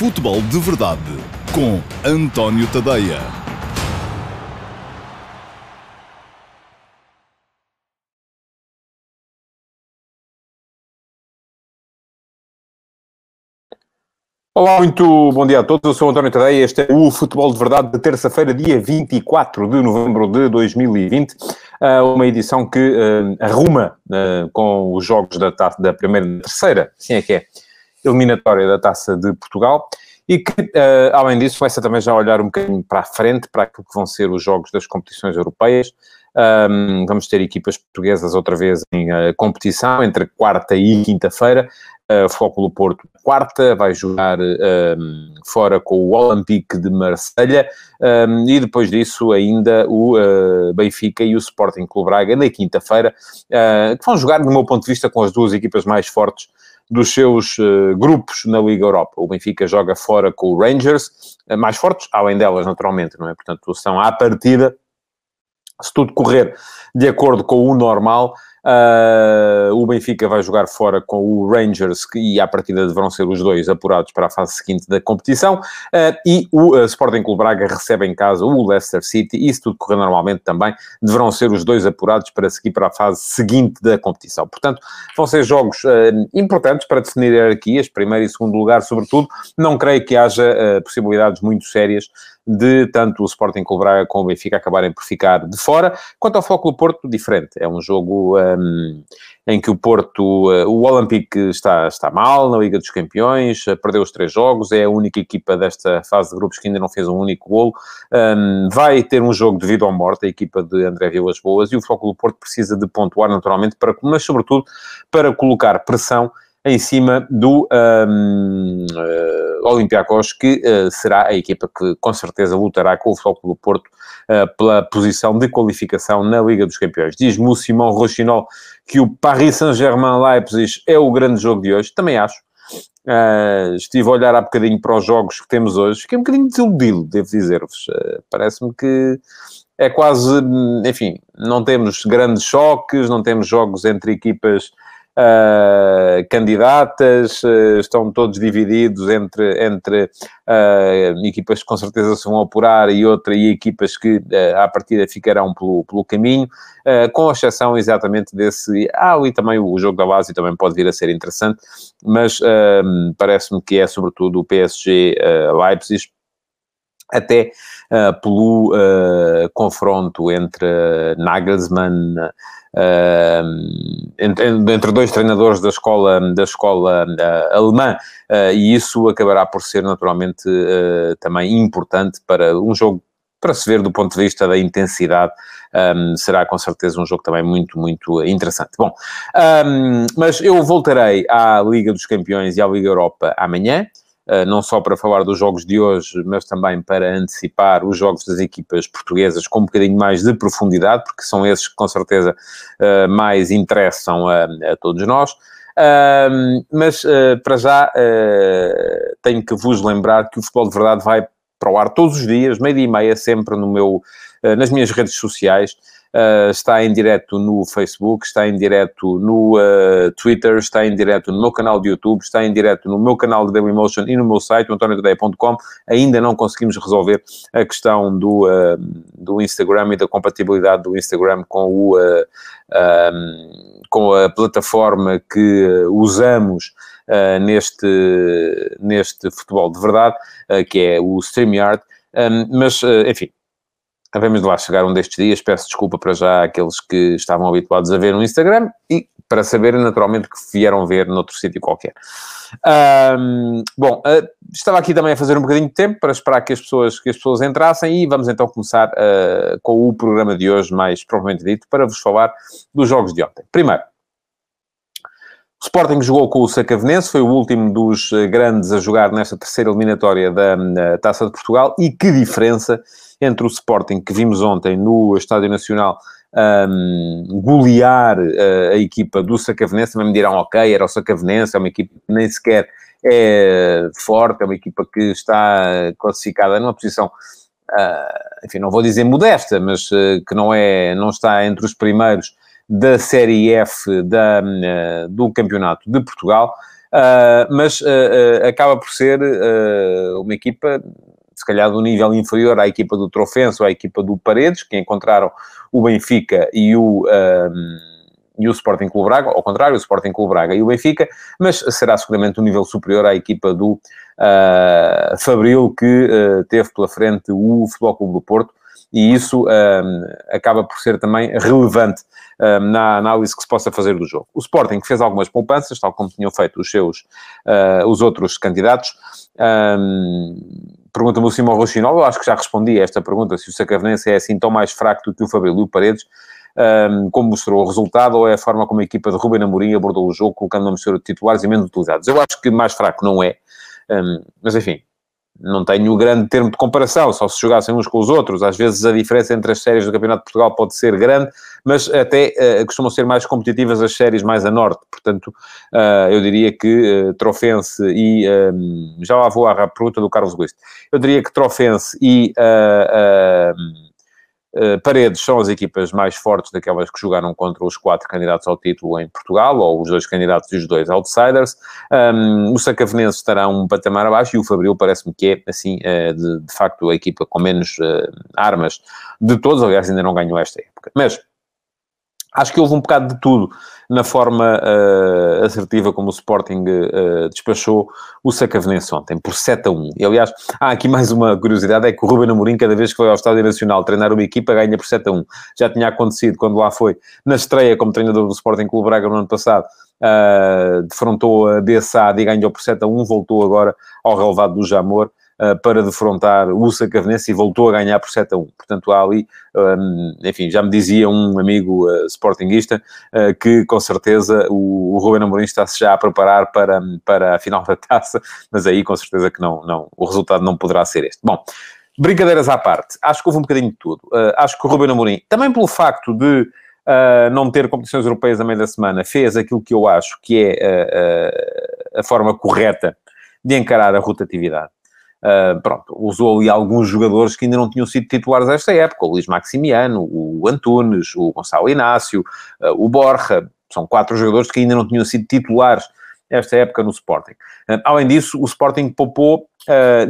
Futebol de Verdade com António Tadeia. Olá, muito bom dia a todos. Eu sou António Tadeia. Este é o Futebol de Verdade de terça-feira, dia 24 de novembro de 2020. Uh, uma edição que uh, arruma uh, com os jogos da, da primeira e terceira, assim é que é, eliminatória da Taça de Portugal. E que, uh, além disso, começa também já a olhar um bocadinho para a frente, para aquilo que vão ser os jogos das competições europeias. Um, vamos ter equipas portuguesas outra vez em uh, competição, entre quarta e quinta-feira. Uh, Flóculo Porto, quarta, vai jogar fora com o Olympique de Marselha um, e depois disso ainda o uh, Benfica e o Sporting Clube Braga na quinta-feira, uh, que vão jogar, do meu ponto de vista, com as duas equipas mais fortes dos seus uh, grupos na Liga Europa. O Benfica joga fora com o Rangers, uh, mais fortes, além delas, naturalmente, não é? Portanto, são à partida, se tudo correr de acordo com o normal, Uh, o Benfica vai jogar fora com o Rangers, e à partida deverão ser os dois apurados para a fase seguinte da competição. Uh, e o uh, Sporting Clube Braga recebe em casa o Leicester City, e se tudo correr normalmente também, deverão ser os dois apurados para seguir para a fase seguinte da competição. Portanto, vão ser jogos importantes para definir hierarquias, primeiro e segundo lugar, sobretudo. Não creio que haja possibilidades muito sérias de tanto o Sporting Clube Braga como o Benfica acabarem por ficar de fora. Quanto ao Foco do Porto, diferente. É um jogo um, em que o Porto, uh, o Olympique está, está mal na Liga dos Campeões, uh, perdeu os três jogos, é a única equipa desta fase de grupos que ainda não fez um único golo. Um, vai ter um jogo de vida ou morte, a equipa de André Vilas Boas, e o Foco do Porto precisa de pontuar naturalmente, para, mas sobretudo para colocar pressão em cima do um, uh, Olympiacos, que uh, será a equipa que com certeza lutará com o Futebol do Porto uh, pela posição de qualificação na Liga dos Campeões. Diz-me o Simão Rochinol que o Paris Saint-Germain-Leipzig é o grande jogo de hoje. Também acho. Uh, estive a olhar há bocadinho para os jogos que temos hoje. Fiquei um bocadinho desiludido, devo dizer-vos. Parece-me que é quase, enfim, não temos grandes choques, não temos jogos entre equipas uh, candidatas, uh, estão todos divididos entre, entre uh, equipas que com certeza se vão apurar e outra, e equipas que uh, à partida ficarão pelo, pelo caminho, com exceção exatamente desse. Ah, ali também o jogo da base também pode vir a ser interessante, mas parece-me que é sobretudo o PSG Leipzig até uh, pelo uh, confronto entre Nagelsmann, uh, entre, entre, dois treinadores da escola, da escola alemã, e isso acabará por ser naturalmente também importante para um jogo para se ver do ponto de vista da intensidade, um, será com certeza um jogo também muito, muito interessante. Bom, um, mas eu voltarei à Liga dos Campeões e à Liga Europa amanhã. Eh, não só para falar dos jogos de hoje, mas também para antecipar os jogos das equipas portuguesas com um bocadinho mais de profundidade, porque são esses que com certeza eh, mais interessam a, a todos nós. Uh, mas uh, para já uh, tenho que vos lembrar que o Futebol de Verdade vai para o ar todos os dias, meio-dia e meia, sempre no meu, nas minhas redes sociais. Uh, está em direto no Facebook, está em direto no uh, Twitter, está em direto no meu canal de YouTube, está em direto no meu canal de Dailymotion e no meu site, antoniotadeia.com. Ainda não conseguimos resolver a questão do, uh, do Instagram e da compatibilidade do Instagram com o... Um, com a plataforma que usamos neste, neste futebol de verdade, que é o StreamYard. Um, mas, uh, enfim, Havemos de lá chegar um destes dias. Peço desculpa para já àqueles que estavam habituados a ver no Instagram e para saberem naturalmente que vieram ver noutro sítio qualquer. Um, bom, uh, estava aqui também a fazer um bocadinho de tempo para esperar que as pessoas, que as pessoas entrassem e vamos então começar uh, com o programa de hoje, mais propriamente dito, para vos falar dos jogos de ontem. Primeiro, o Sporting jogou com o Sacavenense, foi o último dos eh, grandes a jogar nesta terceira eliminatória da Taça de Portugal. E que diferença entre o Sporting que vimos ontem no Estádio Nacional um, golear uh, a equipa do Sacavenense, também me dirão, ok, era o Sacavenense, é uma equipa que nem sequer é forte, é uma equipa que está classificada numa posição, uh, enfim, não vou dizer modesta, mas uh, que não, é, não está entre os primeiros da Série F da, do Campeonato de Portugal. mas acaba por ser uma equipa se calhar do nível inferior à equipa do Trofenso à equipa do Paredes, que encontraram o Benfica e o, e o Sporting Clube Braga, ao contrário, o Sporting Clube Braga e o Benfica, mas será seguramente um nível superior à equipa do uh, Fabril, que uh, teve pela frente o Futebol Clube do Porto, e isso um, acaba por ser também relevante um, na análise que se possa fazer do jogo. O Sporting fez algumas poupanças, tal como tinham feito os seus, uh, os outros candidatos, um, Pergunta-me o Simão Rochinol, eu acho que já respondi a esta pergunta, se o Sacavenense é assim tão mais fraco do que o Fabrício Paredes, como mostrou o resultado, ou é a forma como a equipa de Ruben Amorim abordou o jogo, colocando uma mistura de titulares e menos utilizados. Eu acho que mais fraco não é, mas enfim, não tenho grande termo de comparação, só se jogassem uns com os outros. Às vezes a diferença entre as séries do Campeonato de Portugal pode ser grande, mas até uh, costumam ser mais competitivas as séries mais a norte. Portanto, uh, eu diria que uh, Trofense e... Já lá vou à pergunta do Carlos Luís. Eu diria que Trofense e... Uh, eh, Paredes são as equipas mais fortes daquelas que jogaram contra os quatro candidatos ao título em Portugal, ou os dois candidatos e os dois outsiders. Um, o Sacavenense estará um patamar abaixo e o Fabril parece-me que é, assim, uh, de, de, facto, a equipa com menos uh, armas de todos. Aliás, ainda não ganhou esta época. Mas Acho que houve um bocado de tudo na forma uh, assertiva como o Sporting uh, despachou o Sacavenense ontem, por 7 a 1. E, aliás, há aqui mais uma curiosidade, é que o Ruben Amorim, cada vez que foi ao Estádio Nacional treinar uma equipa, ganha por 7 a 1. Já tinha acontecido quando lá foi, na estreia como treinador do Sporting Clube Braga no ano passado, uh, defrontou a Bessade e ganhou por 7 a 1, voltou agora ao relevado do Jamor, para defrontar o Sacavenense e voltou a ganhar por 7 a 1. Portanto, há ali, um, enfim, já me dizia um amigo uh, sportinguista uh, que com certeza o, o Ruben Amorim está-se já a preparar para, para a final da taça, mas aí com certeza que não, não, o resultado não poderá ser este. Bom, brincadeiras à parte, acho que houve um bocadinho de tudo. Uh, acho que o Ruben Amorim, também pelo facto de uh, não ter competições europeias a meio da semana, fez aquilo que eu acho que é uh, a forma correta de encarar a rotatividade. Uh, pronto, usou ali alguns jogadores que ainda não tinham sido titulares esta época, o Luís Maximiano, o Antunes, o Gonçalo Inácio, uh, o Borja, são quatro jogadores que ainda não tinham sido titulares esta época no Sporting. Uh, além disso, o Sporting poupou,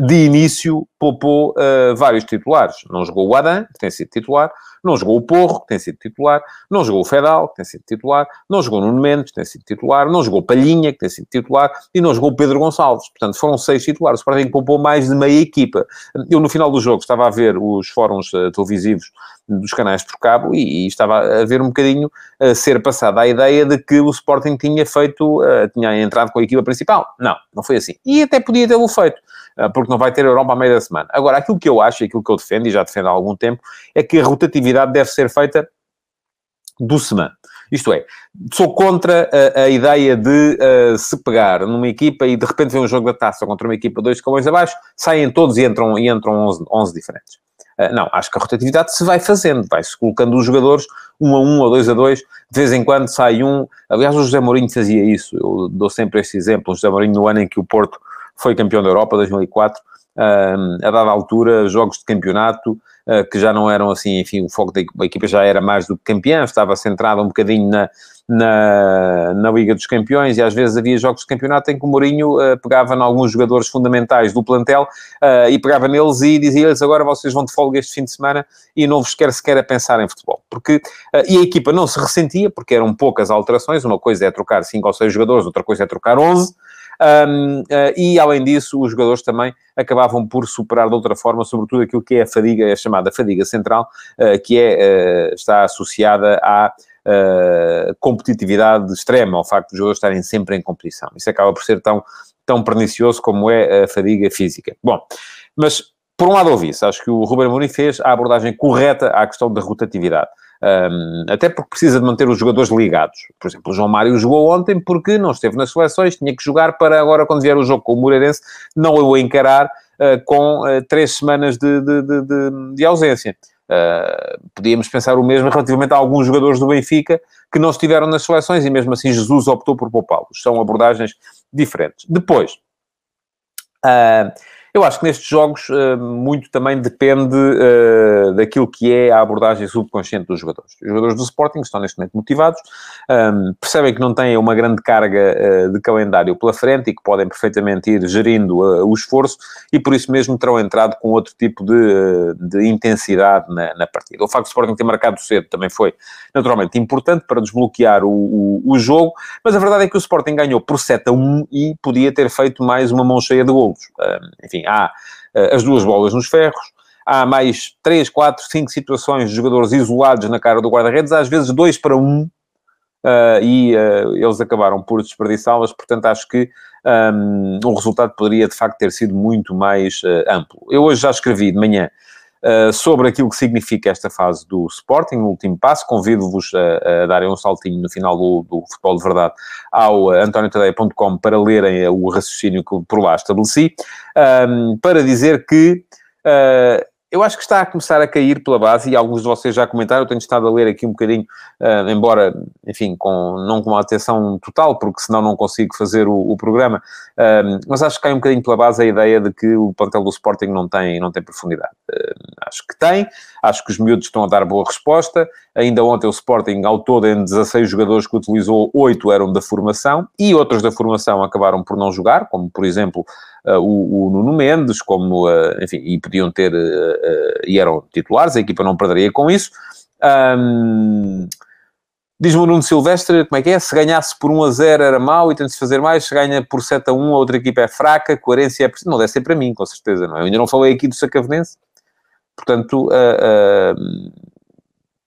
de início, poupou vários titulares. Não jogou o Adam, que tem sido titular, não jogou o Porro, que tem sido titular, não jogou o Fedal, que tem sido titular, não jogou o Nuno Mendes, que tem sido titular, não jogou o Palhinha, que tem sido titular, e não jogou o Pedro Gonçalves. Portanto, foram seis titulares. O Sporting poupou mais de meia equipa. Eu, no final do jogo, estava a ver os fóruns televisivos dos canais por cabo e, e, estava a ver um bocadinho ser passada a ideia de que o Sporting tinha feito, uh, tinha entrado com a equipa principal. Não, não foi assim. E até podia tê-lo feito. Ah, porque não vai ter Europa à meia da semana. Agora, aquilo que eu acho, aquilo que eu defendo, e já defendo há algum tempo, é que a rotatividade deve ser feita do semana. Isto é, sou contra a, a ideia de uh, se pegar numa equipa e de repente vem um jogo da taça contra uma equipa dois escalões abaixo, saem todos e entram, e entram 11, 11 diferentes. Uh, não, acho que a rotatividade se vai fazendo, vai-se colocando os jogadores um a um ou dois a dois, de vez em quando sai um. Aliás, o José Mourinho fazia isso, eu dou sempre este exemplo. O José Mourinho, no ano em que o Porto foi campeão da Europa 2004, a dada altura, jogos de campeonato, uh, que já não eram assim, enfim, o foco da equipa já era mais do que campeã, estava centrada um bocadinho na, na, na Liga dos Campeões e às vezes havia jogos de campeonato em que o Mourinho uh, pegava em alguns jogadores fundamentais do plantel uh, e pegava neles e dizia-lhes agora vocês vão de folga este fim de semana e não vos quer sequer a pensar em futebol. Porque, uh, e a equipa não se ressentia, porque eram poucas alterações, uma coisa é trocar 5 ou 6 jogadores, outra coisa é trocar 11, um, uh, e, além disso, os jogadores também acabavam por superar de outra forma, sobretudo aquilo que é a fadiga, a chamada fadiga central, uh, que é, uh, está associada à competitividade extrema, ao facto de os jogadores estarem sempre em competição. Isso acaba por ser tão, tão pernicioso como é a fadiga física. Bom, mas por um lado ouvi isso, acho que o Ruben Amorim fez a abordagem correta à questão da rotatividade. Um, até porque precisa de manter os jogadores ligados. Por exemplo, o João Mário jogou ontem porque não esteve nas seleções, tinha que jogar para agora, quando vier o jogo com o Moreirense, não o encarar uh, com uh, três semanas de, de, de, de ausência. Uh, podíamos pensar o mesmo relativamente a alguns jogadores do Benfica que não estiveram nas seleções e mesmo assim Jesus optou por poupá-los. São abordagens diferentes. Depois, uh, Eu acho que nestes jogos uh, muito também depende uh, daquilo que é a abordagem subconsciente dos jogadores. Os jogadores do Sporting estão neste momento motivados, um, percebem que não têm uma grande carga uh, de calendário pela frente e que podem perfeitamente ir gerindo o esforço e por isso mesmo terão entrado com outro tipo de, de intensidade na, na, partida. O facto do Sporting ter marcado cedo também foi naturalmente importante para desbloquear o, o, o, jogo, mas a verdade é que o Sporting ganhou por 7 a 1 e podia ter feito mais uma mão cheia de golos. enfim, enfim, há uh, as duas bolas nos ferros, há mais três, quatro, cinco situações de jogadores isolados na cara do guarda-redes, às vezes dois para um, uh, e uh, eles acabaram por desperdiçá-las, portanto acho que um, o resultado poderia de facto ter sido muito mais amplo. Eu hoje já escrevi de manhã Uh, sobre aquilo que significa esta fase do Sporting, no último passo. Convido-vos a, a, darem um saltinho no final do, do Futebol de Verdade ao uh, antoniotadeia.com para lerem uh, o raciocínio que por lá estabeleci, um, para dizer que uh, eu acho que está a começar a cair pela base, e alguns de vocês já comentaram, eu tenho estado a ler aqui um bocadinho, uh, embora, enfim, com, não com uma atenção total, porque senão não consigo fazer o, o programa, uh, mas acho que cai um bocadinho pela base a ideia de que o plantel do Sporting não tem, não tem profundidade. Uh, acho que tem, acho que os miúdos estão a dar boa resposta, ainda ontem o Sporting, ao todo, em 16 jogadores que utilizou, 8 eram da formação, e outros da formação acabaram por não jogar, como, por exemplo, uh, o, o, Nuno Mendes, como, uh, enfim, e podiam ter, uh, e eram titulares, a equipa não perderia com isso. Um, Diz-me o Nuno Silvestre, como é que é? Se ganhasse por 1 a 0 era mau e tem de se fazer mais, se ganha por 7 a 1 a outra equipa é fraca, coerência é... Não deve ser para mim, com certeza, não é? Eu ainda não falei aqui do Sacavenense, portanto,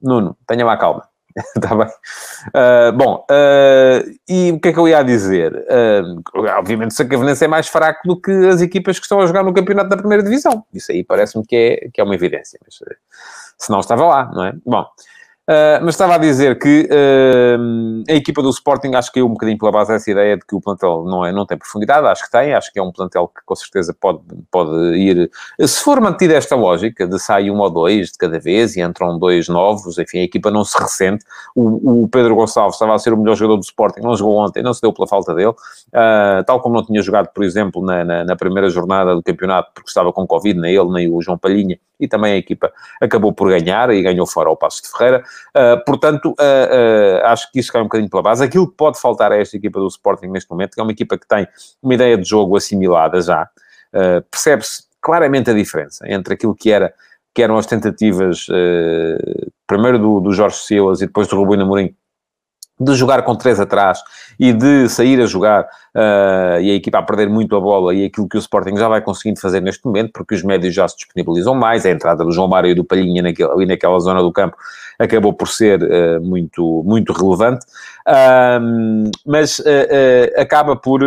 Nuno, tenha lá calma. Está bem. Uh, bom, uh, e o que é que eu ia dizer? Uh, obviamente, o Sacavenense é mais fraco do que as equipas que estão a jogar no campeonato da primeira divisão. Isso aí parece-me que é, que é uma evidência. Mas, se não estava lá, não é? Bom, Uh, mas estava a dizer que uh, a equipa do Sporting acho que é um bocadinho pela base dessa ideia de que o plantel não, é, não tem profundidade, acho que tem, acho que é um plantel que com certeza pode, pode ir, se for mantida esta lógica de sair um ou dois de cada vez e entram dois novos, enfim, a equipa não se ressente, o, o Pedro Gonçalves estava a ser o melhor jogador do Sporting, não jogou ontem, não se deu pela falta dele, uh, tal como não tinha jogado, por exemplo, na, na, na, primeira jornada do campeonato, porque estava com Covid, nem ele, nem o João Palhinha, e também a equipa acabou por ganhar e ganhou fora ao Passo de Ferreira, Uh, portanto, uh, acho que isso cai um bocadinho pela base. Aquilo que pode faltar a esta equipa do Sporting neste momento, que é uma equipa que tem uma ideia de jogo assimilada já, percebe-se claramente a diferença entre aquilo que era que eram as tentativas primeiro do, do Jorge Silas e depois do Rubino Amorim de jogar com três atrás e de sair a jogar uh, e a equipa a perder muito a bola e aquilo que o Sporting já vai conseguindo fazer neste momento, porque os médios já se disponibilizam mais, a entrada do João Mário e do Palhinha naquele, ali naquela zona do campo acabou por ser uh, muito, muito relevante, uh, mas uh, acaba por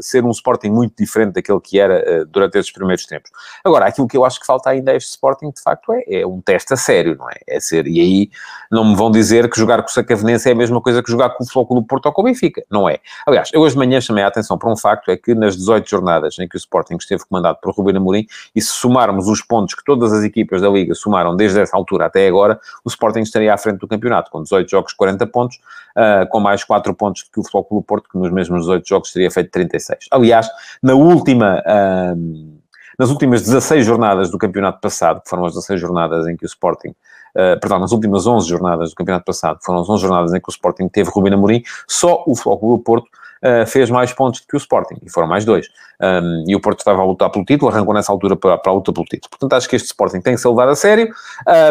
ser um Sporting muito diferente daquele que era durante esses primeiros tempos. Agora, aquilo que eu acho que falta ainda a este Sporting, de facto, é, é um teste a sério, não é? É ser, e aí não me vão dizer que jogar com o Sacavenense é a mesma coisa que jogar com o Flóculo Porto ou com o Benfica, não é? Aliás, eu hoje de manhã chamei a atenção para um facto, é que nas 18 jornadas em que o Sporting esteve comandado por Ruben Amorim, e se somarmos os pontos que todas as equipas da Liga somaram desde essa altura até agora, o Sporting estaria à frente do campeonato, com 18 jogos, 40 pontos, uh, com mais 4 pontos que o Futebol do Porto, que nos mesmos 18 jogos teria feito 36. Aliás, na última... Uh, nas últimas 16 jornadas do campeonato passado, que foram as 16 jornadas em que o Sporting, uh, perdão, nas últimas 11 jornadas do campeonato passado, foram as 11 jornadas em que o Sporting teve Rubem Amorim, só o Futebol do Porto uh, fez mais pontos do que o Sporting, e foram mais dois. Um, e o Porto estava a lutar pelo título, arrancou nessa altura para, para a luta pelo título. Portanto, acho que este Sporting tem que ser levado a sério.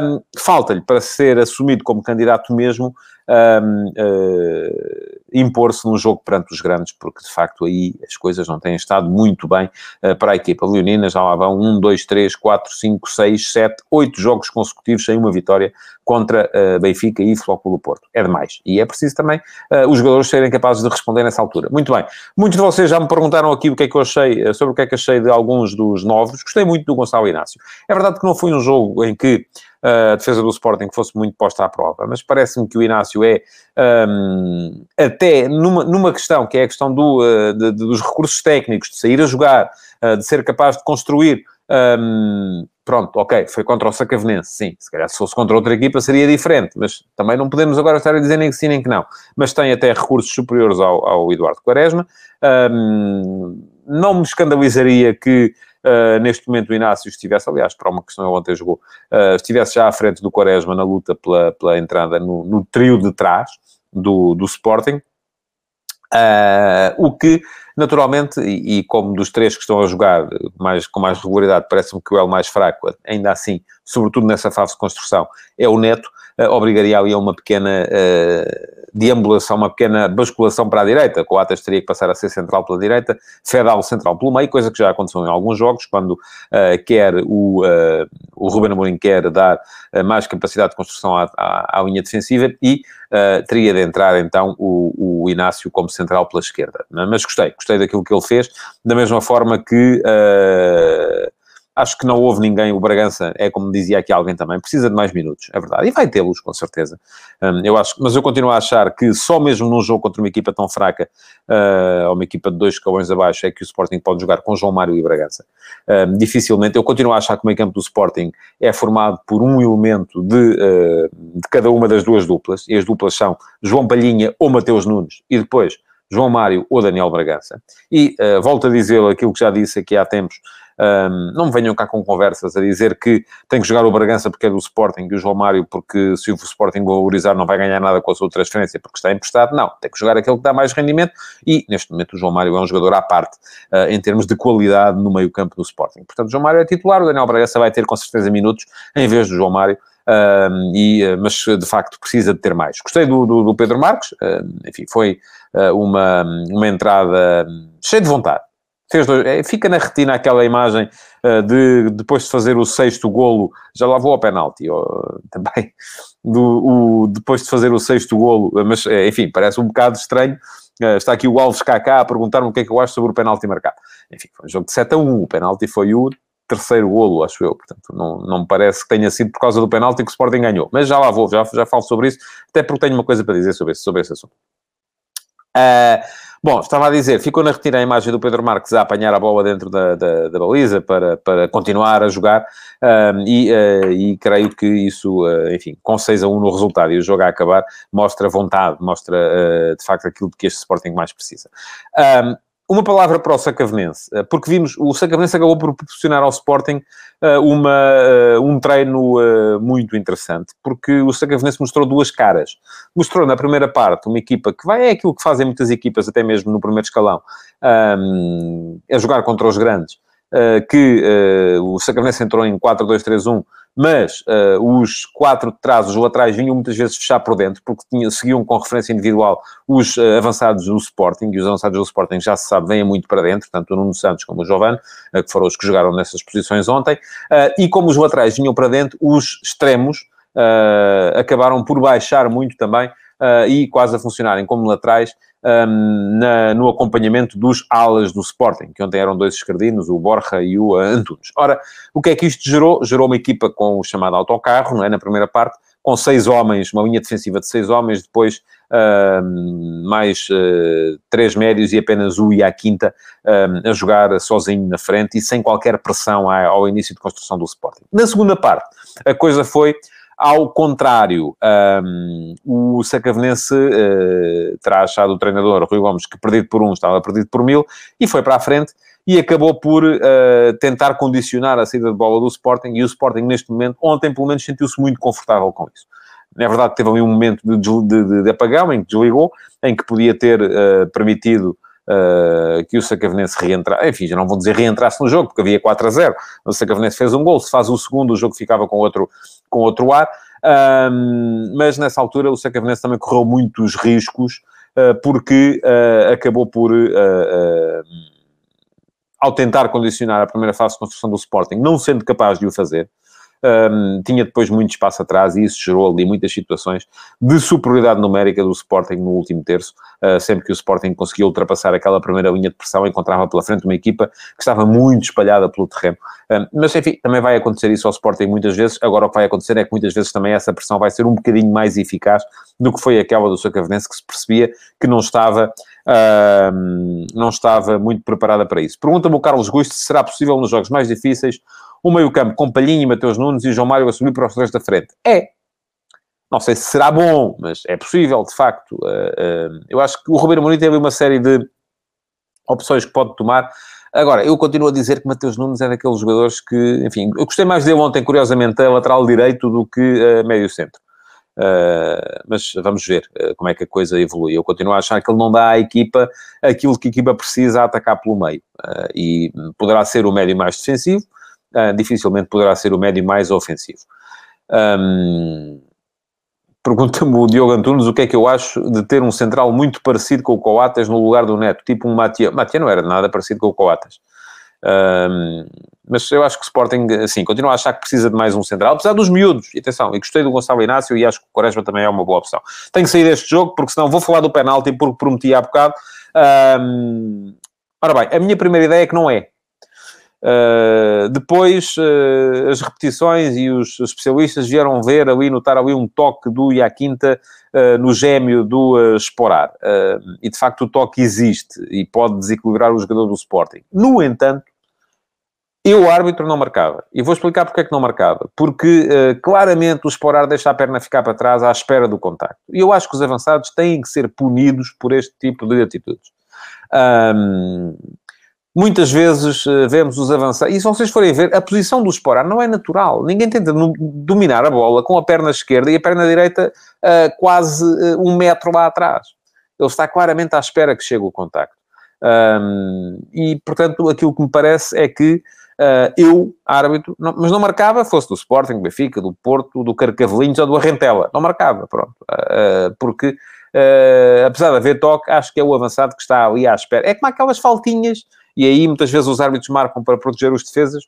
Um, Falta-lhe, para ser assumido como candidato mesmo, um, uh, impor-se num jogo perante os grandes, porque de facto aí as coisas não têm estado muito bem uh, para a equipa leonina. Já lá vão 1, 2, 3, 4, 5, 6, 7, 8 jogos consecutivos sem uma vitória contra uh, Benfica e Flóculo Porto. É demais. E é preciso também os jogadores serem capazes de responder nessa altura. Muito bem. Muitos de vocês já me perguntaram aqui o que é que eu achei, sobre o que é que achei de alguns dos novos. Gostei muito do Gonçalo Inácio. É verdade que não foi um jogo em que a defesa do Sporting fosse muito posta à prova, mas parece-me que o Inácio é, um, até numa, numa questão, que é a questão do, uh, de, de, dos recursos técnicos, de sair a jogar, uh, de ser capaz de construir, um, pronto, ok, foi contra o Sacavenense, sim, se calhar se fosse contra outra equipa seria diferente, mas também não podemos agora estar a dizer nem que sim nem que não, mas tem até recursos superiores ao, ao Eduardo Quaresma, um, não me escandalizaria que uh, neste momento o Inácio estivesse, aliás, para uma questão ontem jogou, uh, estivesse já à frente do Quaresma na luta pela, pela entrada no, no trio de trás do, do Sporting. Uh, o que, naturalmente, e, e, como dos três que estão a jogar mais, com mais regularidade, parece-me que o L mais fraco, ainda assim, sobretudo nessa fase de construção, é o Neto, uh, obrigaria ali a uma pequena uh, deambulação, uma pequena basculação para a direita. Coates teria que passar a ser central pela direita, Fedal central pelo meio, coisa que já aconteceu em alguns jogos, quando uh, quer o, uh, o Ruben Amorim quer dar uh, mais capacidade de construção à, à, à linha defensiva e teria de entrar então o, o, Inácio como central pela esquerda. Mas gostei, gostei daquilo que ele fez, da mesma forma que Acho que não houve ninguém. O Bragança, é como dizia aqui alguém também, precisa de mais minutos, é verdade. E vai tê-los, com certeza. Um, eu acho, mas eu continuo a achar que só mesmo num jogo contra uma equipa tão fraca, uh, ou uma equipa de dois escalões abaixo, é que o Sporting pode jogar com João Mário e Bragança. Um, dificilmente. Eu continuo a achar que o meio campo do Sporting é formado por um elemento de, uh, de cada uma das duas duplas, e as duplas são João Palhinha ou Mateus Nunes, e depois João Mário ou Daniel Bragança. E uh, volto a dizer aquilo que já disse aqui há tempos, um, não me venham cá com conversas a dizer que tem que jogar o Bragança porque é do Sporting e o João Mário porque se o Sporting valorizar não vai ganhar nada com a sua transferência porque está emprestado. Não, tem que jogar aquele que dá mais rendimento e neste momento o João Mário é um jogador à parte uh, em termos de qualidade no meio campo do Sporting. Portanto, o João Mário é titular, o Daniel Bragança vai ter com certeza minutos em vez do João Mário. E, uh, mas de facto precisa de ter mais. Gostei do, do, do Pedro Marques, uh, enfim, foi uma, uma entrada cheia de vontade, Fez dois, é, fica na retina aquela imagem uh, de depois de fazer o sexto golo, já lá vou ao penalti também, do, o, depois de fazer o sexto golo, mas eh, enfim, parece um bocado estranho. Uh, está aqui o Alves KK a perguntar-me o que é que eu acho sobre o penalti marcado. Enfim, foi um jogo de 7 a 1, o penalti foi o terceiro golo, acho eu, portanto não, não me parece que tenha sido por causa do penalti que o Sporting ganhou, mas já lá vou, já, já falo sobre isso, até porque tenho uma coisa para dizer sobre esse, sobre esse assunto. Uh, Bom, estava a dizer, ficou na retira a imagem do Pedro Marques a apanhar a bola dentro da, da, da baliza para, para continuar a jogar um, e, uh, e creio que isso, uh, enfim, com 6 a 1 no resultado e o jogo a acabar, mostra vontade, mostra uh, de facto aquilo de que este Sporting mais precisa. Um, uma palavra para o Sacavenense, eh, porque vimos, o Sacavenense acabou por proporcionar ao Sporting uh, uma, uh, um treino muito interessante, porque o Sacavenense mostrou duas caras. Mostrou na primeira parte uma equipa que vai, é aquilo que fazem muitas equipas, até mesmo no primeiro escalão, um, a jogar contra os grandes, que o Sacavenense entrou em 4-2-3-1, mas uh, os quatro de trás, os laterais, vinham muitas vezes fechar por dentro, porque tinham, seguiam com referência individual os uh, avançados do Sporting, e os avançados do Sporting, já se sabe, vêm muito para dentro, tanto o Nuno Santos como o Giovanni, uh, que foram os que jogaram nessas posições ontem, e como os laterais vinham para dentro, os extremos acabaram por baixar muito também, e quase a funcionarem como laterais, um, na, no acompanhamento dos alas do Sporting, que ontem eram dois esquerdinos, o Borja e o Antunes. Ora, o que é que isto gerou? Gerou uma equipa com o chamado autocarro, não é? Na primeira parte, com seis homens, uma linha defensiva de seis homens, depois mais uh, três médios e apenas o e a quinta a jogar sozinho na frente e sem qualquer pressão ao início de construção do Sporting. Na segunda parte, a coisa foi ao contrário, um, o Sacavenense uh, terá achado o treinador Rui Gomes que perdido por um estava perdido por mil e foi para a frente e acabou por uh, tentar condicionar a saída de bola do Sporting e o Sporting neste momento, ontem pelo menos sentiu-se muito confortável com isso. Na verdade teve ali um momento de, de, de apagão em que desligou, em que podia ter uh, permitido Uh, que o Sacavenense reentrasse, enfim, já não vou dizer reentrasse no jogo, porque havia 4 a 0. O Sacavenense fez um gol, se faz o segundo, o jogo ficava com outro, com outro ar. Mas nessa altura o Sacavenense também correu muitos riscos, uh, porque uh, acabou por, ao tentar condicionar a primeira fase de construção do Sporting, não sendo capaz de o fazer, um, tinha depois muito espaço atrás e isso gerou ali muitas situações de superioridade numérica do Sporting no último terço. Uh, sempre que o Sporting conseguia ultrapassar aquela primeira linha de pressão, encontrava pela frente uma equipa que estava muito espalhada pelo terreno. Um, mas enfim, também vai acontecer isso ao Sporting muitas vezes. Agora o que vai acontecer é que muitas vezes também essa pressão vai ser um bocadinho mais eficaz do que foi aquela do Sacavenense, que se percebia que não estava. Não estava muito preparada para isso. Pergunta-me o Carlos Gusto se será possível nos jogos mais difíceis o meio-campo com Palhinha e Mateus Nunes e João Mário a subir para os três da frente. É. Não sei se será bom, mas é possível, de facto. Uh, eu acho que o Roberto Mourinho teve uma série de opções que pode tomar Agora, eu continuo a dizer que Mateus Nunes é daqueles jogadores que, enfim, eu gostei mais dele ontem, curiosamente, a lateral direito do que a médio centro. Uh, mas vamos ver uh, como é que a coisa evolui. Eu continuo a achar que ele não dá à equipa aquilo que a equipa precisa a atacar pelo meio. Uh, e poderá ser o médio mais defensivo, dificilmente poderá ser o médio mais ofensivo. Um, Pergunta-me o Diogo Antunes o que é que eu acho de ter um central muito parecido com o Coates no lugar do Neto, tipo um Matia. Matia não era nada parecido com o Coates. Um, mas eu acho que o Sporting, assim, continua a achar que precisa de mais um central, apesar dos miúdos. E atenção, e gostei do Gonçalo Inácio e acho que o Quaresma também é uma boa opção. Tenho que sair deste jogo, porque senão vou falar do penalti, porque prometi há bocado. Um, ora bem, a minha primeira ideia é que não é. Uh, depois, uh, as repetições e os especialistas vieram ver ali, notar ali um toque do Iaquinta uh, no gêmeo do Esporar. e, de facto, o toque existe e pode desequilibrar o jogador do Sporting. No entanto, eu, árbitro, não marcava. E vou explicar porque é que não marcava. Porque, claramente, o Esporar deixa a perna ficar para trás à espera do contacto. E eu acho que os avançados têm que ser punidos por este tipo de atitudes. Um, Muitas vezes uh, vemos os avançar, e se vocês forem ver, a posição do Esporar não é natural. Ninguém tenta dominar a bola com a perna esquerda e a perna direita uh, quase uh, um metro lá atrás. Ele está claramente à espera que chegue o contacto. Um, e, portanto, aquilo que me parece é que eu, árbitro, não, mas não marcava, fosse do Sporting, do Benfica, do Porto, do Carcavelinhos ou do Arrentela. Não marcava, pronto. porque, apesar de haver toque, acho que é o avançado que está ali à espera. É como aquelas faltinhas e aí muitas vezes os árbitros marcam para proteger os defesas,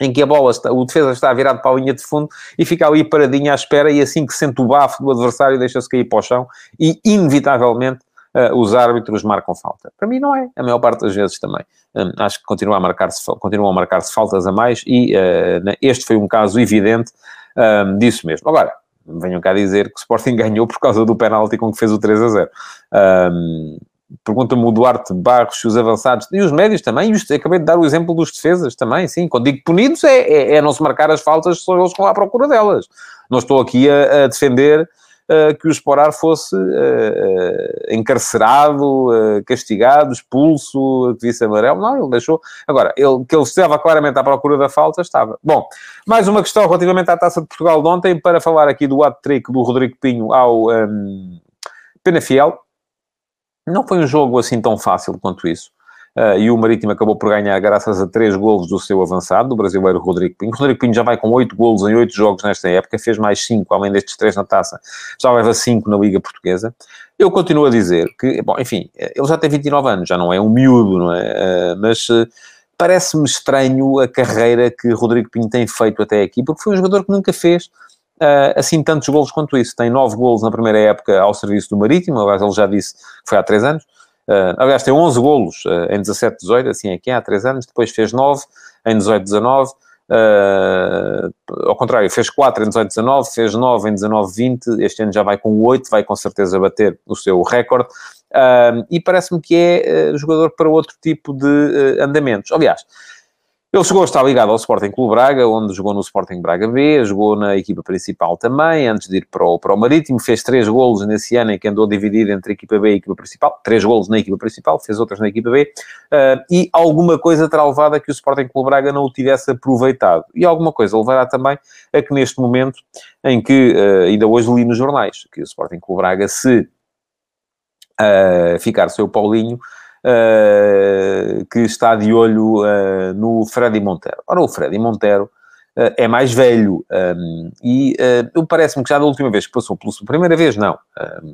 em que a bola está, o defesa está virado para a linha de fundo e fica ali paradinho à espera e assim que sente o bafo do adversário deixa-se cair para o chão e inevitavelmente uh, os árbitros marcam falta. Para mim não é, a maior parte das vezes também. Um, acho que continua a marcar-se, continuam a marcar-se faltas a mais e uh, este foi um caso evidente um, disso mesmo. Agora, venham cá dizer que o Sporting ganhou por causa do penalti com que fez o 3 a 0. Um, Pergunta-me o Duarte Barros, os avançados e os médios também. E acabei de dar o exemplo dos defesas também, sim. Quando digo punidos é, é, é não se marcar as faltas, são eles vão à procura delas. Não estou aqui a, a defender que o Esporar fosse uh, encarcerado, uh, castigado, expulso, que visse amarelo. Não, ele deixou. Agora, ele, que ele estava claramente à procura da falta, estava. Bom, mais uma questão relativamente à Taça de Portugal de ontem, para falar aqui do hat-trick do Rodrigo Pinho ao um, Penafiel não foi um jogo assim tão fácil quanto isso. Uh, e o Marítimo acabou por ganhar graças a três golos do seu avançado, do brasileiro Rodrigo Pinho. Rodrigo Pinho já vai com oito golos em oito jogos nesta época, fez mais cinco, além destes três na taça, já leva cinco na Liga Portuguesa. Eu continuo a dizer que, bom, enfim, ele já tem 29 anos, já não é um miúdo, não é? Uh, mas uh, parece-me estranho a carreira que Rodrigo Pinho tem feito até aqui, porque foi um jogador que nunca fez uh, assim tantos golos quanto isso. Tem nove golos na primeira época ao serviço do Marítimo, aliás, ele já disse que foi há três anos. Uh, aliás, tem 11 golos uh, em 17, 18, assim aqui é, há três anos. Depois fez 9 em 18, 19. Uh, ao contrário, fez 4 em 18, 19, fez 9 em 19, 20. Este ano já vai com 8, vai com certeza bater o seu recorde. Uh, e parece-me que é jogador para outro tipo de andamentos. Aliás, ele chegou a estar ligado ao Sporting Clube Braga, onde jogou no Sporting Braga B, jogou na equipa principal também, antes de ir para o, para o Marítimo, fez três golos nesse ano em que andou dividido entre a equipa B e a equipa principal, três golos na equipa principal, fez outras na equipa B, uh, e alguma coisa terá levado a que o Sporting Clube Braga não o tivesse aproveitado. E alguma coisa levará também a que neste momento, em que uh, ainda hoje li nos jornais, que o Sporting Clube Braga, se uh, ficar seu Paulinho, uh, que está de olho uh, no Freddy Montero. Ora, o Freddy Montero uh, é mais velho um, e uh, parece-me que já da última vez que passou pelo... Primeira vez, não.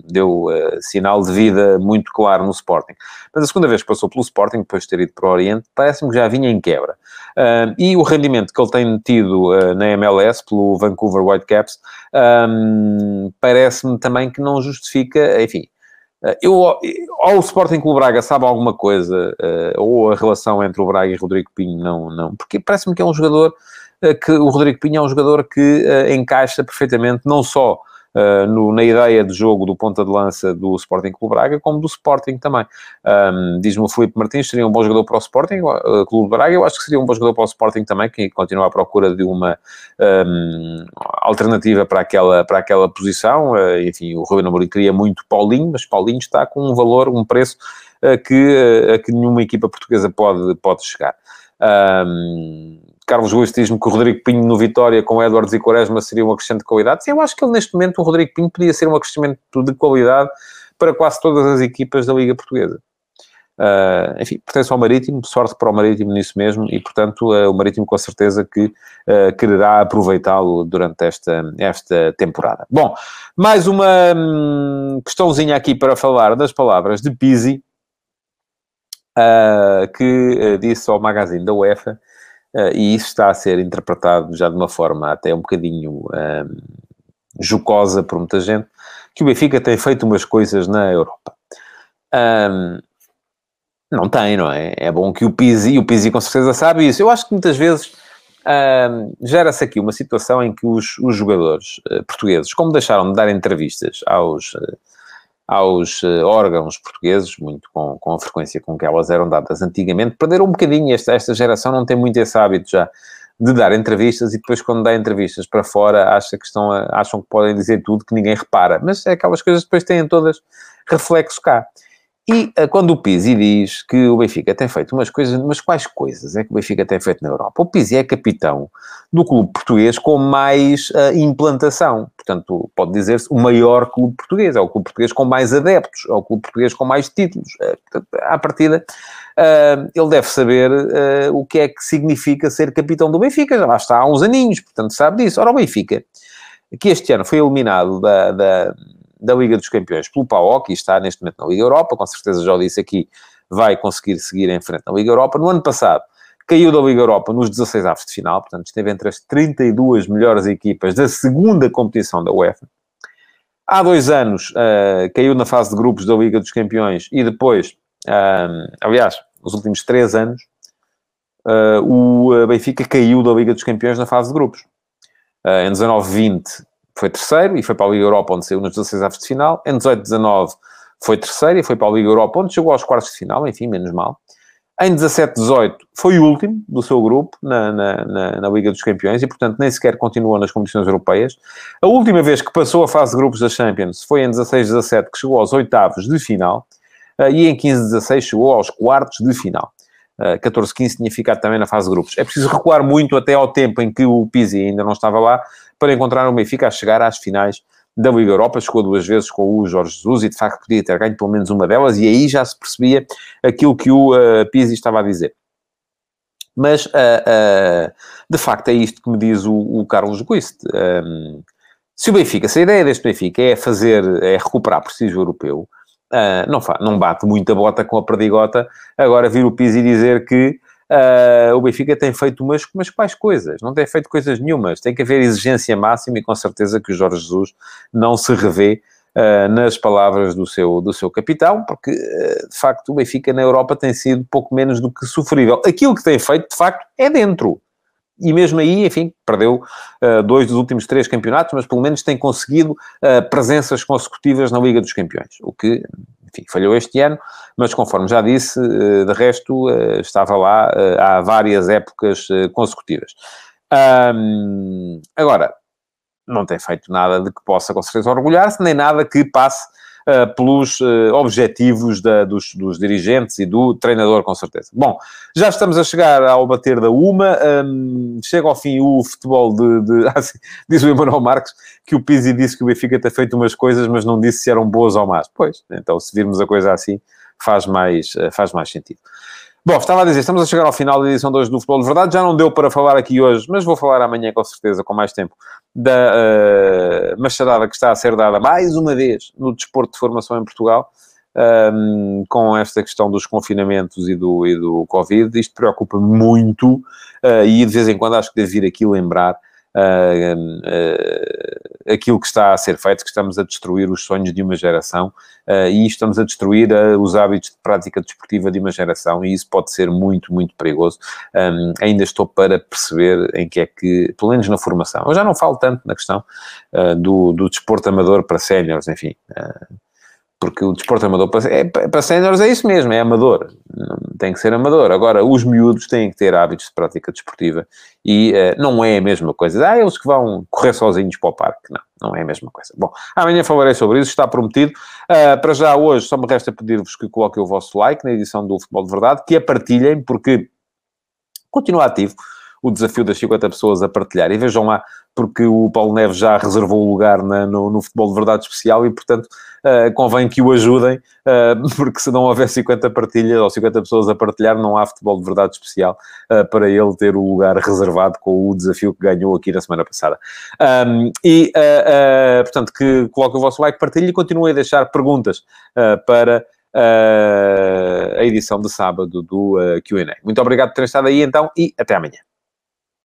deu sinal de vida muito claro no Sporting. Mas a segunda vez que passou pelo Sporting, depois de ter ido para o Oriente, parece-me que já vinha em quebra. e o rendimento que ele tem tido na MLS, pelo Vancouver Whitecaps, um, parece-me também que não justifica, enfim, eu, ou o Sporting o Braga sabe alguma coisa, eh, ou a relação entre o Braga e Rodrigo Pinho, não, não. Porque parece-me que é um jogador eh, que o Rodrigo Pinho é um jogador que encaixa perfeitamente, não só uh, no, na ideia de jogo do ponta de lança do Sporting Clube Braga, como do Sporting também. Um, Diz-me o Felipe Martins, seria um bom jogador para o Sporting uh, Clube Braga, eu acho que seria um bom jogador para o Sporting também, que continua à procura de uma um, alternativa para aquela, para aquela posição. Uh, enfim, o Ruben Amorim queria muito Paulinho, mas Paulinho está com um valor, um preço que, uh, que nenhuma equipa portuguesa pode, pode chegar. Um, Carlos Ruiz diz-me que o Rodrigo Pinho no Vitória com Edwards e Quaresma seria um acrescente de qualidade. Sim, eu acho que ele, neste momento o Rodrigo Pinho podia ser um acrescimento de qualidade para quase todas as equipas da Liga Portuguesa. Uh, enfim, pertence ao Marítimo, sorte para o Marítimo nisso mesmo, e portanto uh, o Marítimo com certeza que uh, quererá aproveitá-lo durante esta, esta temporada. Bom, mais uma hum, questãozinha aqui para falar das palavras de Pizzi, que disse ao magazine da UEFA, e isso está a ser interpretado já de uma forma até um bocadinho hum, jocosa por muita gente, que o Benfica tem feito umas coisas na Europa. Um, não tem, não é? É bom que o Pizzi, e o Pizzi com certeza sabe isso. Eu acho que muitas vezes uh, gera-se aqui uma situação em que os, os jogadores uh, portugueses, como deixaram de dar entrevistas aos, uh, aos órgãos portugueses, muito com, com a frequência com que elas eram dadas antigamente, perderam um bocadinho. Esta, esta geração não tem muito esse hábito já de dar entrevistas e depois quando dá entrevistas para fora acha que estão a, acham que podem dizer tudo que ninguém repara. Mas é aquelas coisas que depois têm todas reflexo cá. E uh, quando o Pizzi diz que o Benfica tem feito umas coisas, mas quais coisas é que o Benfica tem feito na Europa? O Pizzi é capitão do clube português com mais uh, implantação. Portanto, pode dizer-se o maior clube português. É o clube português com mais adeptos. É o clube português com mais títulos. Uh, portanto, à partida, uh, ele deve saber o que é que significa ser capitão do Benfica. Já lá está há uns aninhos, portanto, sabe disso. Ora, o Benfica, que este ano foi eliminado da, da da Liga dos Campeões pelo PAOK e está neste momento na Liga Europa, com certeza já o disse aqui, vai conseguir seguir em frente na Liga Europa. No ano passado, caiu da Liga Europa nos 16 avos de final, portanto esteve entre as 32 melhores equipas da segunda competição da UEFA. Há dois anos uh, caiu na fase de grupos da Liga dos Campeões e depois, uh, aliás, nos últimos três anos, uh, o Benfica caiu da Liga dos Campeões na fase de grupos. em 19-20 foi terceiro e foi para a Liga Europa, onde saiu nos 16 avos de final. Em 18-19 foi terceiro e foi para a Liga Europa, onde chegou aos quartos de final, enfim, menos mal. Em 17-18 foi o último do seu grupo na, na, na, na, Liga dos Campeões e, portanto, nem sequer continuou nas competições europeias. A última vez que passou a fase de grupos da Champions foi em 16-17, que chegou aos oitavos de final, eh, e em 15-16 chegou aos quartos de final. 14-15 eh, tinha ficado também na fase de grupos. É preciso recuar muito até ao tempo em que o Pizzi ainda não estava lá para encontrar o Benfica a chegar às finais da Liga Europa, chegou duas vezes com o Jorge Jesus e de facto podia ter ganho pelo menos uma delas, e aí já se percebia aquilo que o uh, Pizzi estava a dizer. Mas, uh, uh, de facto, é isto que me diz o, o Carlos Guiste. Um, se o Benfica, se a ideia deste Benfica é fazer, é recuperar prestígio europeu, uh, não, não bate muita bota com a perdigota agora vir o Pizzi dizer que Uh, o Benfica tem feito umas, umas quais coisas? Não tem feito coisas nenhumas. Tem que haver exigência máxima e com certeza que o Jorge Jesus não se revê uh, nas palavras do seu, do seu capitão, porque uh, de facto o Benfica na Europa tem sido pouco menos do que sofrível. Aquilo que tem feito, de facto, é dentro. E mesmo aí, enfim, perdeu dois dos últimos três campeonatos, mas pelo menos tem conseguido presenças consecutivas na Liga dos Campeões, o que enfim, falhou este ano, mas conforme já disse, eh, de resto eh, estava lá eh, há várias épocas consecutivas. Agora, não tem feito nada de que possa com certeza orgulhar-se, nem nada que passe uh, pelos uh, objetivos da, dos, dos, dirigentes e do treinador, com certeza. Bom, já estamos a chegar ao bater da uma, um, chega ao fim o futebol de... de assim, diz o Emanuel Marques que o Pizzi disse que o Benfica tem feito umas coisas, mas não disse se eram boas ou más. Pois, então se virmos a coisa assim, faz mais, uh, faz mais sentido. Bom, estava a dizer, estamos a chegar ao final da edição 2 do Futebol de Verdade. Já não deu para falar aqui hoje, mas vou falar amanhã com certeza, com mais tempo, da uh, machadada que está a ser dada mais uma vez no desporto de formação em Portugal, um, ehm, com esta questão dos confinamentos e do, e do Covid. Isto preocupa-me muito uh, e de vez em quando acho que devo vir aqui lembrar uh, aquilo que está a ser feito, que estamos a destruir os sonhos de uma geração uh, e estamos a destruir os hábitos de prática desportiva de uma geração e isso pode ser muito, muito perigoso. Um, ainda estou para perceber em que é que, pelo menos na formação, eu já não falo tanto na questão do, do desporto amador para séniores, enfim porque o desporto amador para, é, para séniores é isso mesmo, é amador, tem que ser amador. Agora, os miúdos têm que ter hábitos de prática desportiva e uh, não é a mesma coisa. Ah, eles que vão correr sozinhos para o parque. Não, não é a mesma coisa. Bom, amanhã falarei sobre isso, está prometido. Uh, para já, hoje, só me resta pedir-vos que coloquem o vosso like na edição do Futebol de Verdade, que a partilhem, porque continua ativo o desafio das 50 pessoas a partilhar. E vejam lá, porque o Paulo Neves já reservou o lugar na, no, no, futebol de verdade especial e, portanto, uh, convém que o ajudem, uh, porque se não houver 50 partilhas ou 50 pessoas a partilhar, não há futebol de verdade especial uh, para ele ter o lugar reservado com o desafio que ganhou aqui na semana passada. Um, e, portanto, que coloque o vosso like, partilhe e continue a deixar perguntas para a edição de sábado do QA. Muito obrigado por ter estado aí então e até amanhã.